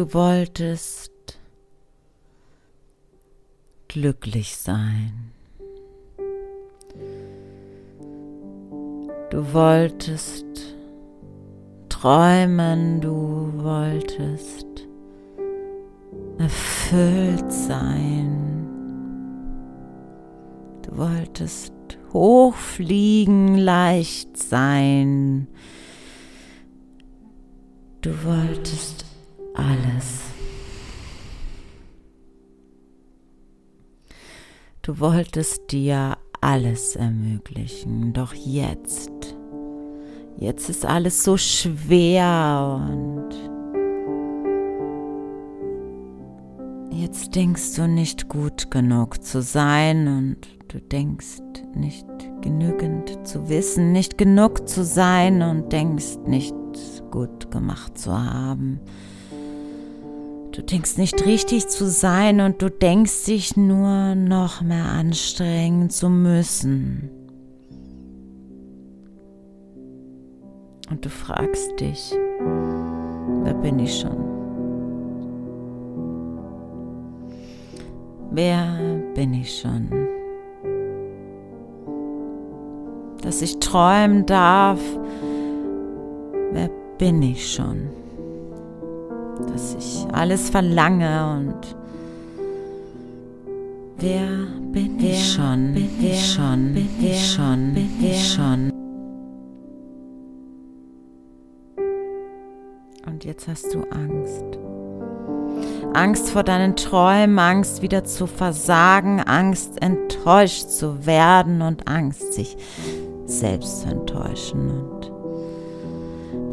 Du wolltest glücklich sein. Du wolltest träumen, du wolltest erfüllt sein. Du wolltest hochfliegen, leicht sein. Du wolltest alles. Du wolltest dir alles ermöglichen, doch jetzt, jetzt ist alles so schwer und jetzt denkst du nicht gut genug zu sein und du denkst nicht genügend zu wissen, nicht genug zu sein und denkst nicht gut gemacht zu haben. Du denkst nicht richtig zu sein und du denkst dich nur noch mehr anstrengen zu müssen. Und du fragst dich, wer bin ich schon? Wer bin ich schon? Dass ich träumen darf, wer bin ich schon? Dass ich alles verlange und wer bin wer ich schon, bin ich schon, bin ich schon, bin ich schon. Und jetzt hast du Angst. Angst vor deinen Träumen, Angst wieder zu versagen, Angst enttäuscht zu werden und Angst sich selbst zu enttäuschen.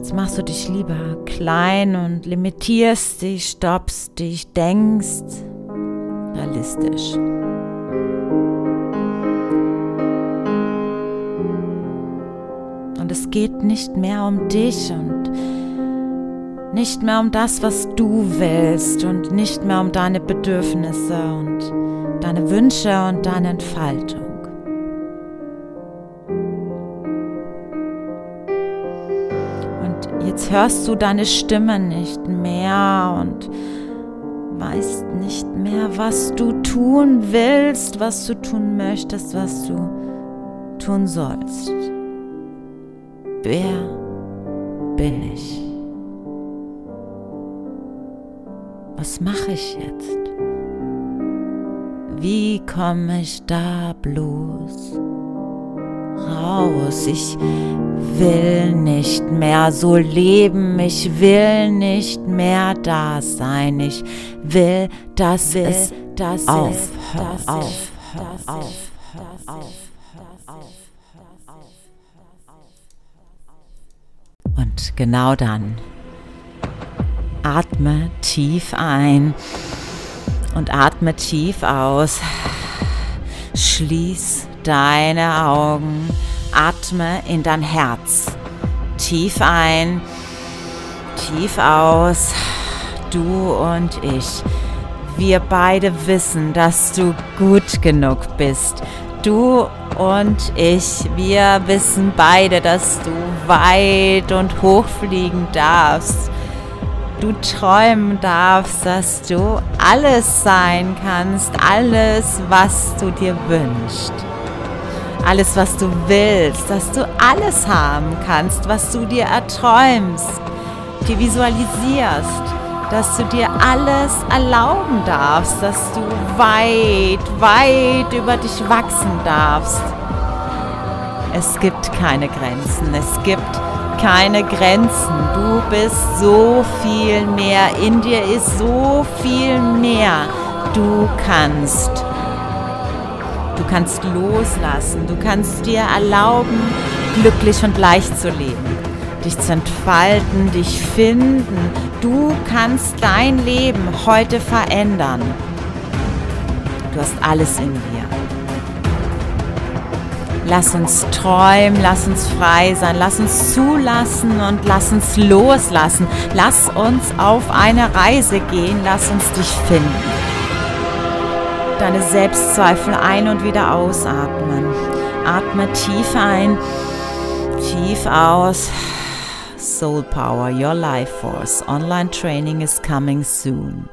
Jetzt machst du dich lieber klein und limitierst dich, stoppst dich, denkst realistisch. Und es geht nicht mehr um dich und nicht mehr um das, was du willst und nicht mehr um deine Bedürfnisse und deine Wünsche und deine Entfaltung. Jetzt hörst du deine Stimme nicht mehr und weißt nicht mehr, was du tun willst, was du tun möchtest, was du tun sollst. Wer bin ich? Was mache ich jetzt? Wie komme ich da bloß? Raus. Ich will nicht mehr so leben. Ich will nicht mehr da sein. Ich will, dass will, es dass aufhört. Es, aufhört. Aufhört. Und genau dann atme tief ein und atme tief aus. Schließ deine Augen, atme in dein Herz. Tief ein, tief aus. Du und ich. Wir beide wissen, dass du gut genug bist. Du und ich, wir wissen beide, dass du weit und hoch fliegen darfst. Du träumen darfst, dass du alles sein kannst, alles, was du dir wünschst alles, was du willst, dass du alles haben kannst, was du dir erträumst, dir visualisierst, dass du dir alles erlauben darfst, dass du weit, weit über dich wachsen darfst. Es gibt keine Grenzen, es gibt keine Grenzen. Du bist so viel mehr, in dir ist so viel mehr. Du kannst Du kannst loslassen. Du kannst dir erlauben, glücklich und leicht zu leben. Dich zu entfalten, dich finden. Du kannst dein Leben heute verändern. Du hast alles in dir. Lass uns träumen, lass uns frei sein, lass uns zulassen und lass uns loslassen. Lass uns auf eine Reise gehen, lass uns dich finden deine Selbstzweifel ein und wieder ausatmen. Atme tief ein, tief aus. Soul Power, Your Life Force online training is coming soon.